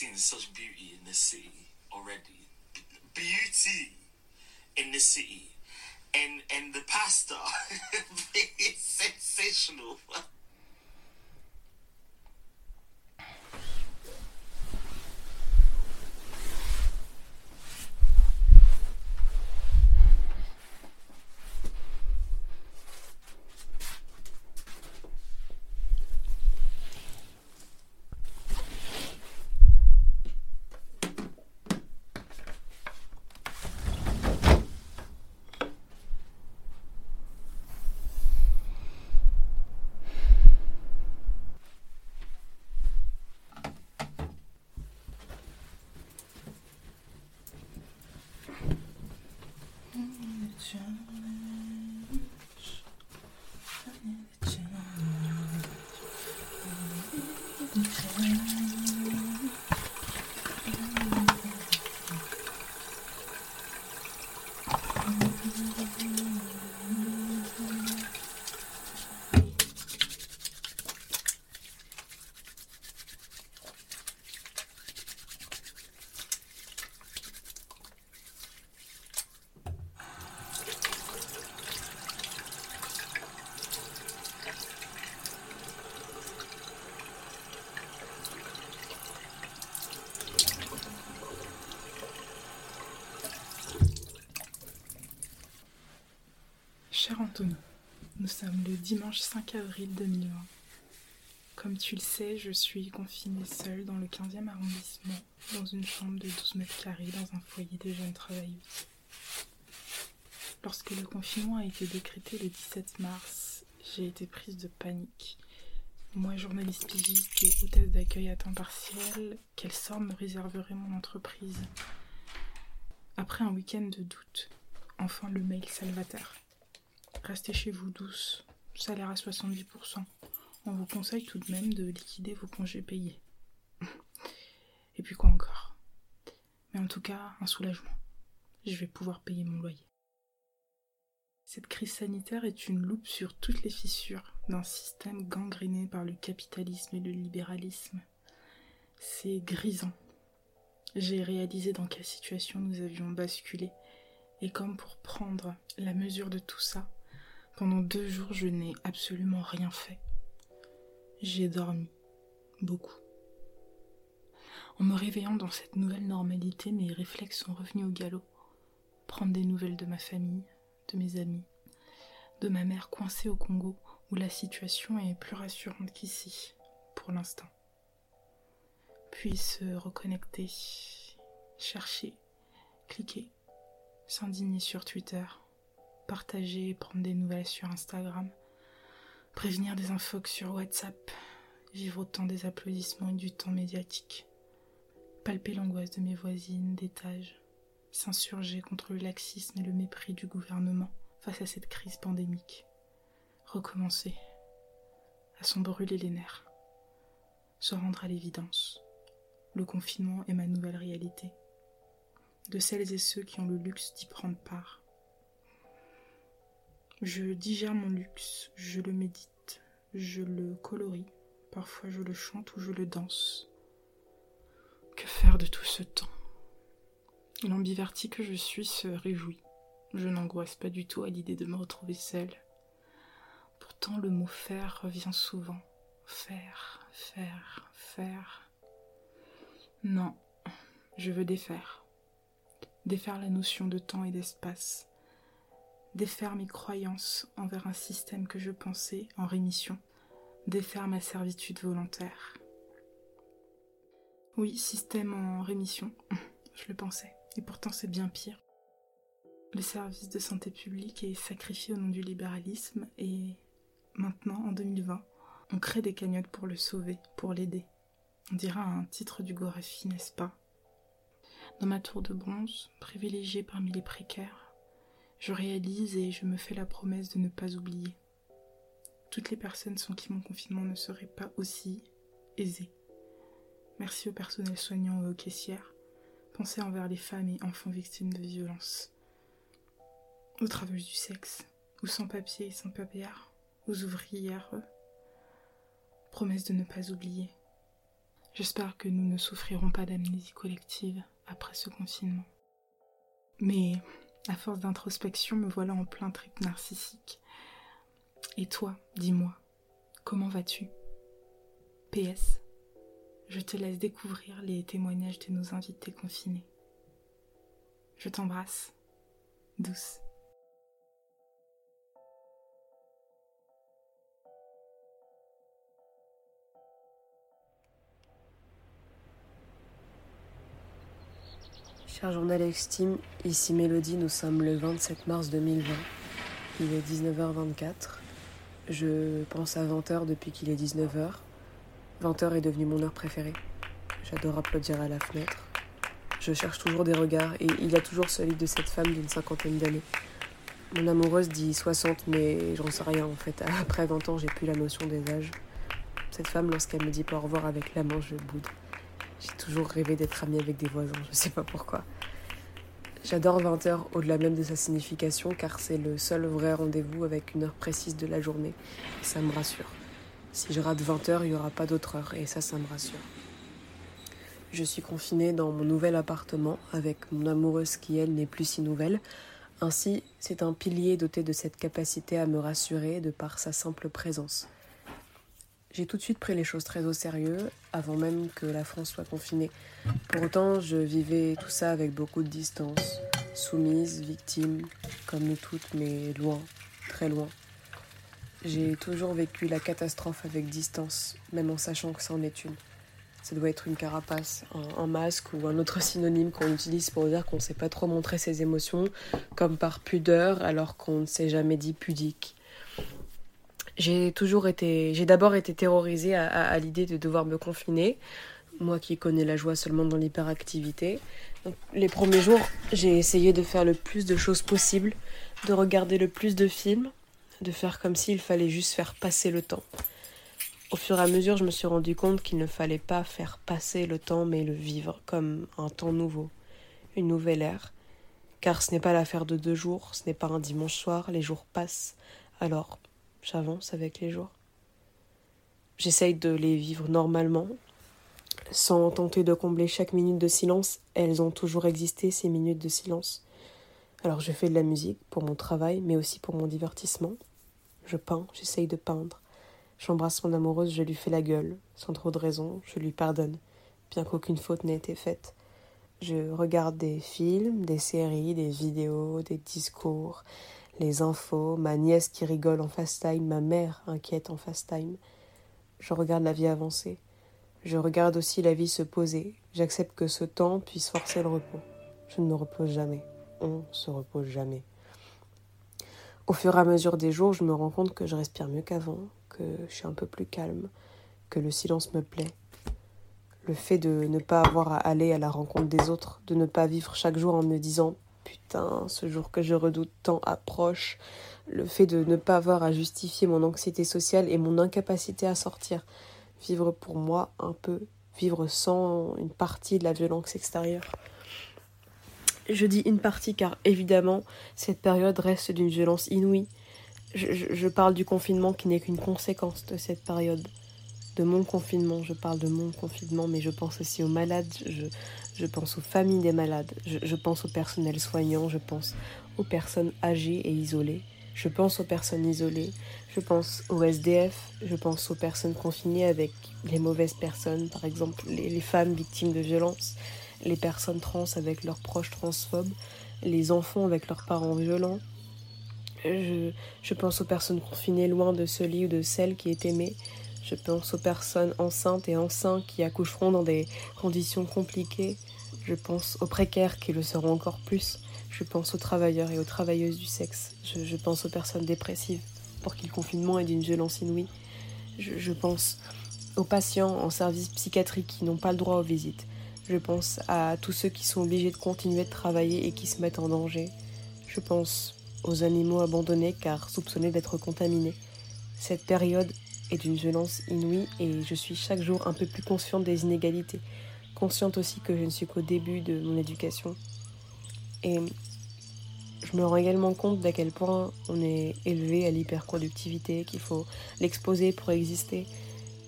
seen such beauty in this city already. B- beauty in this city. And and the pasta is sensational. Cher Anthony, nous sommes le dimanche 5 avril 2020. Comme tu le sais, je suis confinée seule dans le 15e arrondissement, dans une chambre de 12 mètres carrés dans un foyer de jeunes travailleuses. Lorsque le confinement a été décrété le 17 mars, j'ai été prise de panique. Moi, journaliste pigiste et hôtesse d'accueil à temps partiel, quel sort me réserverait mon entreprise? Après un week-end de doute, enfin le mail salvateur. Restez chez vous douce, salaire à 70%. On vous conseille tout de même de liquider vos congés payés. Et puis quoi encore? Mais en tout cas, un soulagement. Je vais pouvoir payer mon loyer. Cette crise sanitaire est une loupe sur toutes les fissures d'un système gangréné par le capitalisme et le libéralisme. C'est grisant. J'ai réalisé dans quelle situation nous avions basculé, et comme pour prendre la mesure de tout ça, pendant deux jours je n'ai absolument rien fait. J'ai dormi, beaucoup. En me réveillant dans cette nouvelle normalité, mes réflexes sont revenus au galop. Prendre des nouvelles de ma famille, de mes amis, de ma mère coincée au Congo, où la situation est plus rassurante qu'ici, pour l'instant. Puis se reconnecter, chercher, cliquer, s'indigner sur Twitter, partager prendre des nouvelles sur Instagram, prévenir des infox sur WhatsApp, vivre autant des applaudissements et du temps médiatique, palper l'angoisse de mes voisines d'étage, s'insurger contre le laxisme et le mépris du gouvernement face à cette crise pandémique, recommencer, à s'en brûler les nerfs, se rendre à l'évidence. Le confinement est ma nouvelle réalité. De celles et ceux qui ont le luxe d'y prendre part. Je digère mon luxe, je le médite, je le colorie, parfois je le chante ou je le danse. Que faire de tout ce temps? L'ambiverti que je suis se réjouit. Je n'angoisse pas du tout à l'idée de me retrouver seule. Pourtant, le mot faire revient souvent. Faire, faire, faire. Non, je veux défaire. Défaire la notion de temps et d'espace. Défaire mes croyances envers un système que je pensais en rémission. Défaire ma servitude volontaire. Oui, système en rémission, je le pensais. Et pourtant c'est bien pire. Le service de santé publique est sacrifié au nom du libéralisme et maintenant, en 2020, on crée des cagnottes pour le sauver, pour l'aider. On dira un titre du Gorafi, n'est-ce pas? Dans ma tour de bronze, privilégiée parmi les précaires, je réalise et je me fais la promesse de ne pas oublier. Toutes les personnes sans qui mon confinement ne serait pas aussi aisé. Merci au personnel soignant et aux caissières, Pensez envers les femmes et enfants victimes de violences, aux travailleuses du sexe, aux sans-papiers et sans-papiers, aux ouvrières. Promesse de ne pas oublier. J'espère que nous ne souffrirons pas d'amnésie collective après ce confinement. Mais, à force d'introspection, me voilà en plein trip narcissique. Et toi, dis-moi, comment vas-tu? PS je te laisse découvrir les témoignages de nos invités confinés. Je t'embrasse, douce. Cher journal Extime, ici Mélodie, nous sommes le 27 mars 2020. Il est 19h24. Je pense à 20h depuis qu'il est 19h. 20h est devenu mon heure préférée. J'adore applaudir à la fenêtre. Je cherche toujours des regards et il y a toujours celui de cette femme d'une cinquantaine d'années. Mon amoureuse dit 60, mais j'en sais rien en fait. Après 20 ans, j'ai plus la notion des âges. Cette femme, lorsqu'elle me dit pas au revoir avec la main, je boude. J'ai toujours rêvé d'être amie avec des voisins, je sais pas pourquoi. J'adore 20h au-delà même de sa signification car c'est le seul vrai rendez-vous avec une heure précise de la journée. ça me rassure. Si je rate 20 heures, il n'y aura pas d'autre heure, et ça, ça me rassure. Je suis confinée dans mon nouvel appartement avec mon amoureuse qui, elle, n'est plus si nouvelle. Ainsi, c'est un pilier doté de cette capacité à me rassurer de par sa simple présence. J'ai tout de suite pris les choses très au sérieux, avant même que la France soit confinée. Pour autant, je vivais tout ça avec beaucoup de distance, soumise, victime, comme nous toutes, mais loin, très loin. J'ai toujours vécu la catastrophe avec distance, même en sachant que c'en est une. Ça doit être une carapace, un, masque ou un autre synonyme qu'on utilise pour dire qu'on ne sait pas trop montrer ses émotions, comme par pudeur alors qu'on ne s'est jamais dit pudique. J'ai toujours été, j'ai d'abord été terrorisée à, l'idée de devoir me confiner, moi qui connais la joie seulement dans l'hyperactivité. les premiers jours, j'ai essayé de faire le plus de choses possibles, de regarder le plus de films, de faire comme s'il fallait juste faire passer le temps. Au fur et à mesure, je me suis rendu compte qu'il ne fallait pas faire passer le temps, mais le vivre comme un temps nouveau, une nouvelle ère. Car ce n'est pas l'affaire de deux jours, ce n'est pas un dimanche soir, les jours passent. Alors, j'avance avec les jours. J'essaye de les vivre normalement, sans tenter de combler chaque minute de silence. Elles ont toujours existé, ces minutes de silence. Alors je fais de la musique pour mon travail, mais aussi pour mon divertissement. Je peins, j'essaye de peindre. J'embrasse mon amoureuse, je lui fais la gueule, sans trop de raison, je lui pardonne, bien qu'aucune faute n'ait été faite. Je regarde des films, des séries, des vidéos, des discours, les infos, ma nièce qui rigole en fast time, ma mère inquiète en fast time. Je regarde la vie avancer. Je regarde aussi la vie se poser. J'accepte que ce temps puisse forcer le repos. Je ne me repose jamais. On se repose jamais. Au fur et à mesure des jours, je me rends compte que je respire mieux qu'avant, que je suis un peu plus calme, que le silence me plaît. Le fait de ne pas avoir à aller à la rencontre des autres, de ne pas vivre chaque jour en me disant Putain, ce jour que je redoute tant approche, le fait de ne pas avoir à justifier mon anxiété sociale et mon incapacité à sortir. Vivre pour moi un peu, vivre sans une partie de la violence extérieure. Je dis une partie car évidemment cette période reste d'une violence inouïe. Je, parle du confinement qui n'est qu'une conséquence de cette période. De mon confinement, je parle de mon confinement, mais je pense aussi aux malades, je, je pense aux familles des malades, je, pense au personnel soignant, je pense aux personnes âgées et isolées. Je pense aux personnes isolées, je pense aux SDF, je pense aux personnes confinées avec les mauvaises personnes, par exemple les, femmes victimes de violences, les personnes trans avec leurs proches transphobes, les enfants avec leurs parents violents. Je, je pense aux personnes confinées loin de ce lit ou de celle qui est aimée. Je pense aux personnes enceintes et enceintes qui accoucheront dans des conditions compliquées. Je pense aux précaires qui le seront encore plus. Je pense aux travailleurs et aux travailleuses du sexe. Je, pense aux personnes dépressives pour qui le confinement est d'une violence inouïe. Je, pense aux patients en service psychiatrique qui n'ont pas le droit aux visites. Je pense à tous ceux qui sont obligés de continuer de travailler et qui se mettent en danger. Je pense aux animaux abandonnés car soupçonnés d'être contaminés. Cette période est d'une violence inouïe et je suis chaque jour un peu plus consciente des inégalités, consciente aussi que je ne suis qu'au début de mon éducation et je me rends également compte d'à quel point on est élevé à l'hyperproductivité, qu'il faut l'exposer pour exister.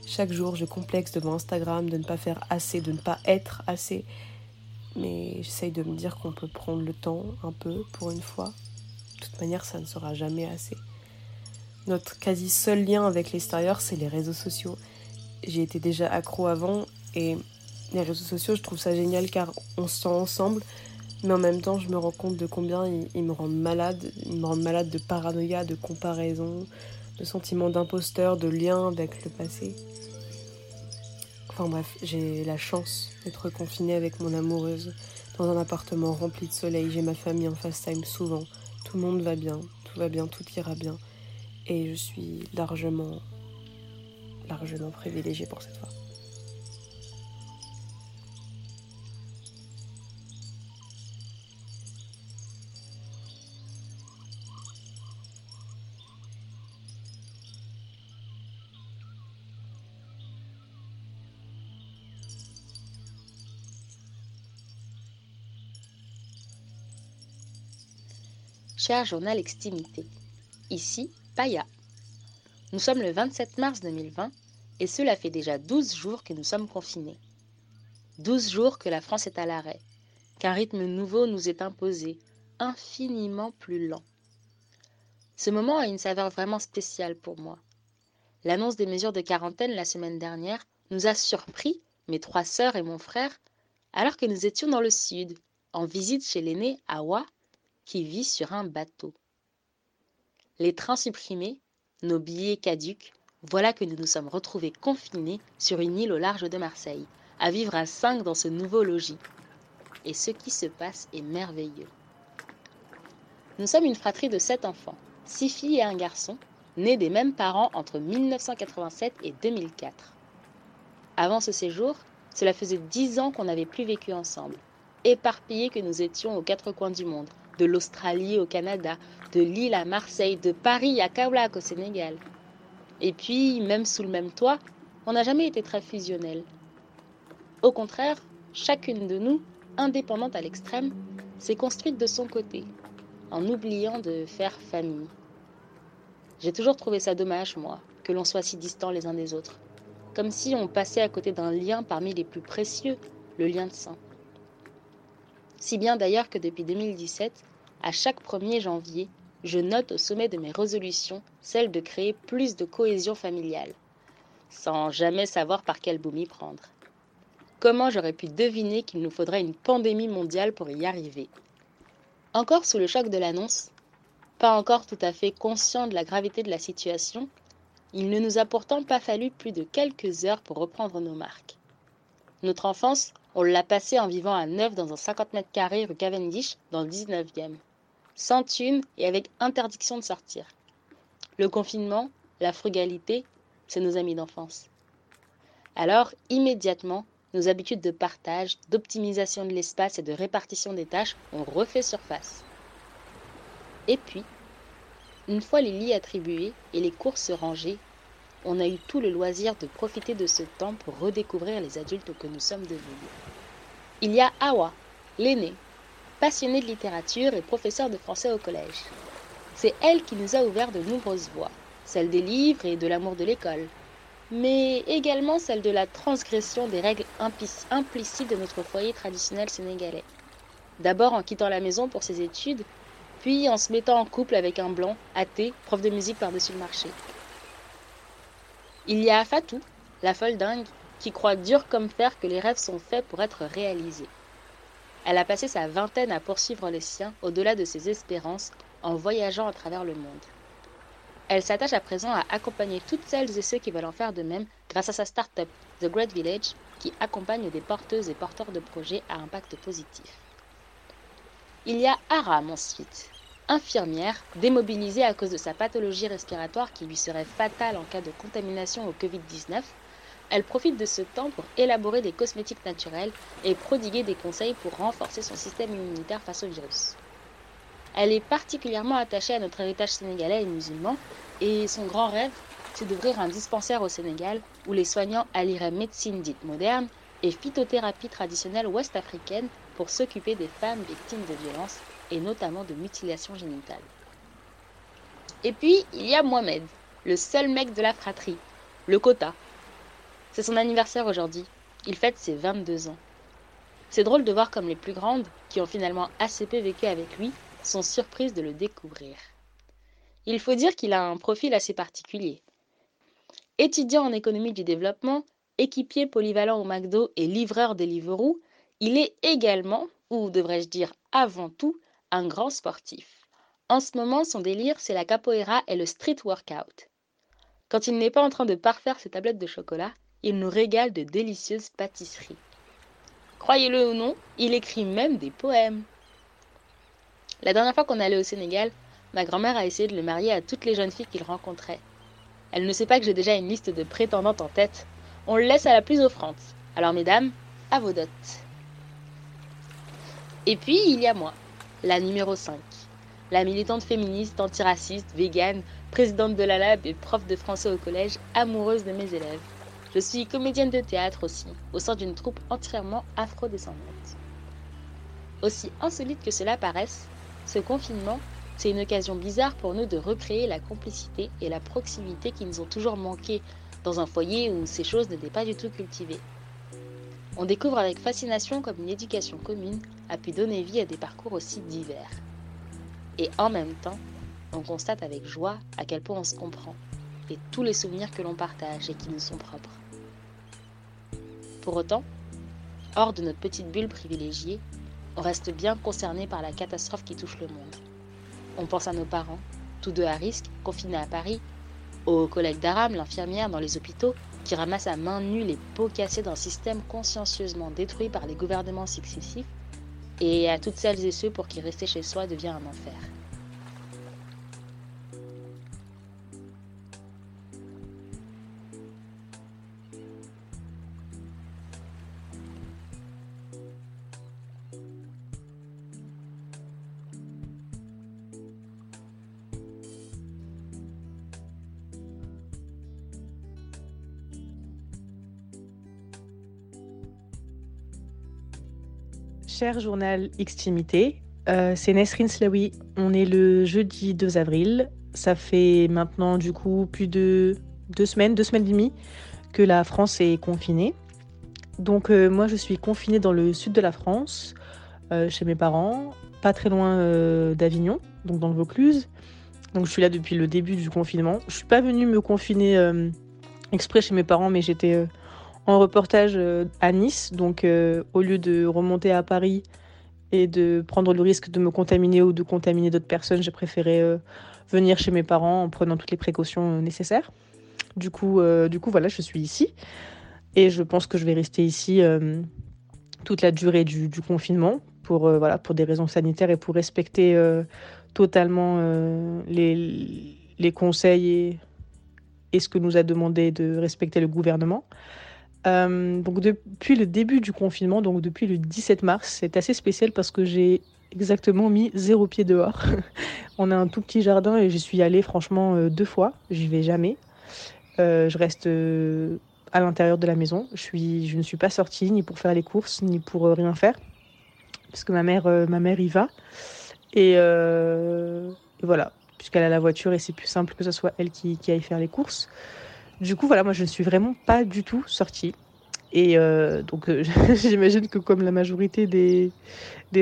Chaque jour, je complexe devant Instagram de ne pas faire assez, de ne pas être assez. Mais j'essaye de me dire qu'on peut prendre le temps un peu pour une fois. De toute manière, ça ne sera jamais assez. Notre quasi seul lien avec l'extérieur, c'est les réseaux sociaux. J'ai été déjà accro avant et les réseaux sociaux, je trouve ça génial car on se sent ensemble, mais en même temps, je me rends compte de combien ils, me rendent malade. Ils me rendent malade de paranoïa, de comparaison, de sentiment d'imposteur, de lien avec le passé. Enfin bref, j'ai la chance d'être confinée avec mon amoureuse dans un appartement rempli de soleil. J'ai ma famille en FaceTime souvent. Tout le monde va bien, tout va bien, tout ira bien. Et je suis largement, largement privilégiée pour cette fois. Journal Extimité. Ici, Paya. Nous sommes le 27 mars 2020 et cela fait déjà 12 jours que nous sommes confinés. 12 jours que la France est à l'arrêt, qu'un rythme nouveau nous est imposé, infiniment plus lent. Ce moment a une saveur vraiment spéciale pour moi. L'annonce des mesures de quarantaine la semaine dernière nous a surpris, mes trois sœurs et mon frère, alors que nous étions dans le sud, en visite chez l'aîné Awa qui vit sur un bateau. Les trains supprimés, nos billets caducs, voilà que nous nous sommes retrouvés confinés sur une île au large de Marseille, à vivre à cinq dans ce nouveau logis. Et ce qui se passe est merveilleux. Nous sommes une fratrie de sept enfants, six filles et un garçon, nés des mêmes parents entre 1987 et 2004. Avant ce séjour, cela faisait dix ans qu'on n'avait plus vécu ensemble, éparpillés que nous étions aux quatre coins du monde, de l'Australie au Canada, de Lille à Marseille, de Paris à Kaolack au Sénégal. Et puis, même sous le même toit, on n'a jamais été très fusionnels. Au contraire, chacune de nous, indépendante à l'extrême, s'est construite de son côté, en oubliant de faire famille. J'ai toujours trouvé ça dommage, moi, que l'on soit si distants les uns des autres, comme si on passait à côté d'un lien parmi les plus précieux, le lien de sang. Si bien d'ailleurs que depuis 2017, à chaque 1er janvier, je note au sommet de mes résolutions celle de créer plus de cohésion familiale, sans jamais savoir par quel bout m'y prendre. Comment j'aurais pu deviner qu'il nous faudrait une pandémie mondiale pour y arriver? Encore sous le choc de l'annonce, pas encore tout à fait conscient de la gravité de la situation, il ne nous a pourtant pas fallu plus de quelques heures pour reprendre nos marques. Notre enfance on l'a passé en vivant à neuf dans un 50 mètres carrés rue Cavendish, dans le 19e. Sans thune et avec interdiction de sortir. Le confinement, la frugalité, c'est nos amis d'enfance. Alors, immédiatement, nos habitudes de partage, d'optimisation de l'espace et de répartition des tâches ont refait surface. Et puis, Une fois les lits attribués et les courses rangées, on a eu tout le loisir de profiter de ce temps pour redécouvrir les adultes que nous sommes devenus. Il y a Awa, l'aînée, passionnée de littérature et professeure de français au collège. C'est elle qui nous a ouvert de nombreuses voies, celle des livres et de l'amour de l'école, mais également celle de la transgression des règles implicites de notre foyer traditionnel sénégalais. D'abord en quittant la maison pour ses études, puis en se mettant en couple avec un blanc, athée, prof de musique par-dessus le marché. Il y a Fatou, la folle dingue, qui croit dur comme fer que les rêves sont faits pour être réalisés. Elle a passé sa vingtaine à poursuivre les siens au-delà de ses espérances en voyageant à travers le monde. Elle s'attache à présent à accompagner toutes celles et ceux qui veulent en faire de même grâce à sa start-up, The Great Village, qui accompagne des porteuses et porteurs de projets à impact positif. Il y a Aram ensuite, infirmière, démobilisée à cause de sa pathologie respiratoire qui lui serait fatale en cas de contamination au Covid-19. Elle profite de ce temps pour élaborer des cosmétiques naturels et prodiguer des conseils pour renforcer son système immunitaire face au virus. Elle est particulièrement attachée à notre héritage sénégalais et musulman et son grand rêve, c'est d'ouvrir un dispensaire au Sénégal où les soignants allieraient médecine dite moderne et phytothérapie traditionnelle ouest-africaine pour s'occuper des femmes victimes de violences et notamment de mutilations génitales. Et puis, il y a Mohamed, le seul mec de la fratrie, le quota. C'est son anniversaire aujourd'hui. Il fête ses 22 ans. C'est drôle de voir comme les plus grandes, qui ont finalement assez peu vécu avec lui, sont surprises de le découvrir. Il faut dire qu'il a un profil assez particulier. Étudiant en économie du développement, équipier polyvalent au McDo et livreur Deliveroo, il est également, ou devrais-je dire avant tout, un grand sportif. En ce moment, son délire, c'est la capoeira et le street workout. Quand il n'est pas en train de parfaire ses tablettes de chocolat, il nous régale de délicieuses pâtisseries. Croyez-le ou non, il écrit même des poèmes. La dernière fois qu'on allait au Sénégal, ma grand-mère a essayé de le marier à toutes les jeunes filles qu'il rencontrait. Elle ne sait pas que j'ai déjà une liste de prétendantes en tête. On le laisse à la plus offrante. Alors mesdames, à vos dots. Et puis, il y a moi, la numéro 5. La militante féministe, antiraciste, végane, présidente de la lab et prof de français au collège, amoureuse de mes élèves. Je suis comédienne de théâtre aussi, au sein d'une troupe entièrement afro-descendante. Aussi insolite que cela paraisse, ce confinement, c'est une occasion bizarre pour nous de recréer la complicité et la proximité qui nous ont toujours manqué dans un foyer où ces choses n'étaient pas du tout cultivées. On découvre avec fascination comme une éducation commune a pu donner vie à des parcours aussi divers. Et en même temps, on constate avec joie à quel point on se comprend et tous les souvenirs que l'on partage et qui nous sont propres. Pour autant, hors de notre petite bulle privilégiée, on reste bien concerné par la catastrophe qui touche le monde. On pense à nos parents, tous deux à risque, confinés à Paris, aux collègues d'Aram, l'infirmière dans les hôpitaux, qui ramasse à main nue les pots cassés d'un système consciencieusement détruit par les gouvernements successifs, et à toutes celles et ceux pour qui rester chez soi devient un enfer. Cher journal Xtimité, euh, c'est Nesrine Slawi. On est le jeudi 2 avril. Ça fait maintenant du coup plus de deux semaines, deux semaines et demie que la France est confinée. Donc euh, moi je suis confinée dans le sud de la France, euh, chez mes parents, pas très loin d'Avignon, donc dans le Vaucluse. Donc je suis là depuis le début du confinement. Je suis pas venue me confiner exprès chez mes parents, mais j'étais en reportage euh, à Nice. Donc, euh, au lieu de remonter à Paris et de prendre le risque de me contaminer ou de contaminer d'autres personnes, j'ai préféré euh, venir chez mes parents en prenant toutes les précautions nécessaires. Du coup, du coup, voilà, je suis ici. Et je pense que je vais rester ici toute la durée du, confinement pour, voilà, pour des raisons sanitaires et pour respecter totalement les, les conseils et, et ce que nous a demandé de respecter le gouvernement. Euh, donc depuis le début du confinement, donc depuis le 17 mars, c'est assez spécial parce que j'ai exactement mis zéro pied dehors. On a un tout petit jardin et j'y suis allée franchement euh, deux fois. J'y vais jamais. Euh, je reste à l'intérieur de la maison. Je, ne suis pas sortie ni pour faire les courses ni pour rien faire. Parce que ma mère, ma mère y va. Et, voilà, puisqu'elle a la voiture et c'est plus simple que ce soit elle qui aille faire les courses. Du coup, voilà, moi je ne suis vraiment pas du tout sortie. Et euh, donc, euh, j'imagine que comme la majorité des,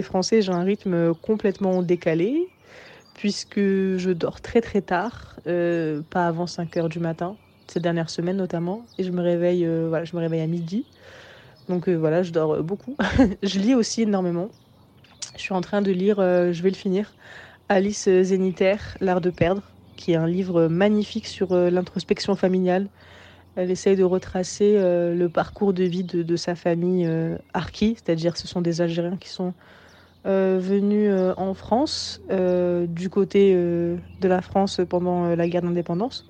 Français, j'ai un rythme complètement décalé, puisque je dors très très tard, euh, pas avant 5 heures du matin, ces dernières semaines notamment, et je me réveille, voilà, je me réveille à midi. Donc voilà, je dors beaucoup. je lis aussi énormément. Je suis en train de lire, je vais le finir, Alice Zénitaire, L'art de perdre, qui est un livre magnifique sur l'introspection familiale elle essaye de retracer euh, le parcours de vie de, sa famille euh, Arki, c'est-à-dire ce sont des Algériens qui sont euh, venus en France, du côté de la France pendant la guerre d'indépendance.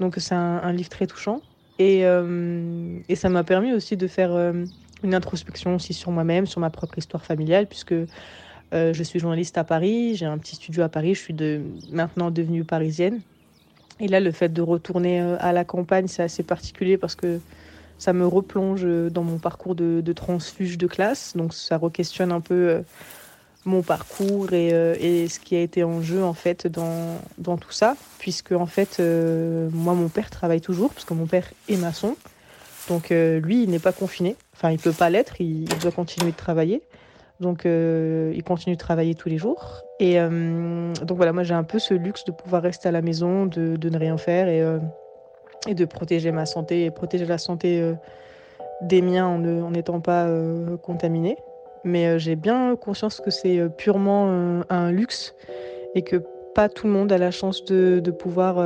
Donc c'est un, livre très touchant. Et ça m'a permis aussi de faire une introspection aussi sur moi-même, sur ma propre histoire familiale, puisque je suis journaliste à Paris, j'ai un petit studio à Paris, je suis maintenant devenue parisienne. Et là, le fait de retourner euh, à la campagne, c'est assez particulier parce que ça me replonge dans mon parcours de, transfuge de classe. Donc ça re-questionne un peu euh, mon parcours euh, et, ce qui a été en jeu en fait dans, dans tout ça. Puisque en fait, moi, mon père travaille toujours, parce que mon père est maçon. Donc lui, il n'est pas confiné. Enfin, il ne peut pas l'être, il doit continuer de travailler. Donc, euh, il continue de travailler tous les jours. Et euh, donc voilà, moi j'ai un peu ce luxe de pouvoir rester à la maison, de, ne rien faire et, euh, et, de protéger ma santé et protéger la santé des miens en n'étant pas contaminé. Mais j'ai bien conscience que c'est purement un luxe et que pas tout le monde a la chance de, de pouvoir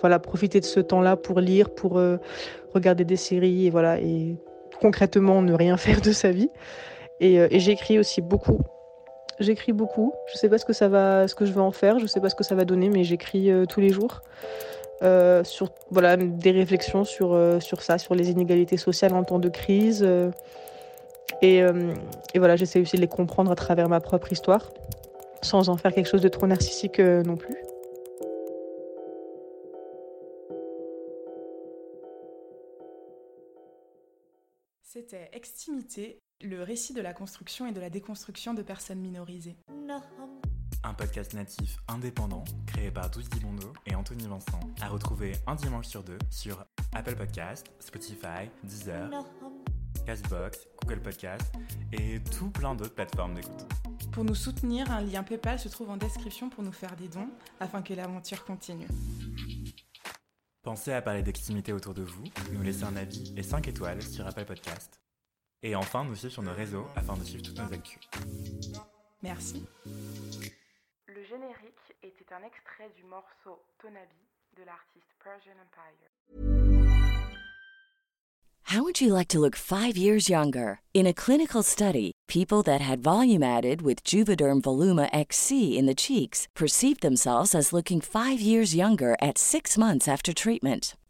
voilà, profiter de ce temps-là pour lire, pour regarder des séries et, voilà, et concrètement ne rien faire de sa vie. Euh, et, j'écris aussi beaucoup. J'écris beaucoup. Je sais pas ce que je vais en faire. Je sais pas ce que ça va donner, mais j'écris euh, tous les jours. Euh, sur voilà des réflexions sur, sur ça, sur les inégalités sociales en temps de crise. et, et, voilà, j'essaie aussi de les comprendre à travers ma propre histoire, sans en faire quelque chose de trop narcissique non plus. C'était Extimité le récit de la construction et de la déconstruction de personnes minorisées. Un podcast natif indépendant créé par Douce Dibondo et Anthony Vincent, à retrouver un dimanche sur deux sur Apple Podcast, Spotify, Deezer, Castbox, Google Podcast et tout plein d'autres plateformes d'écoute. Pour nous soutenir, un lien PayPal se trouve en description pour nous faire des dons afin que l'aventure continue. Pensez à parler d'extimité autour de vous, nous laisser un avis et 5 étoiles sur Apple Podcast et enfin, nous suivre sur nos réseaux afin de suivre toutes nos actus. Merci. Le générique était un extrait du morceau Tonabi de l'artiste Persian Empire. How would you like to look five years younger? In a clinical study, people that had volume added with Juvederm Voluma XC in the cheeks perceived themselves as looking five years younger at six months after treatment.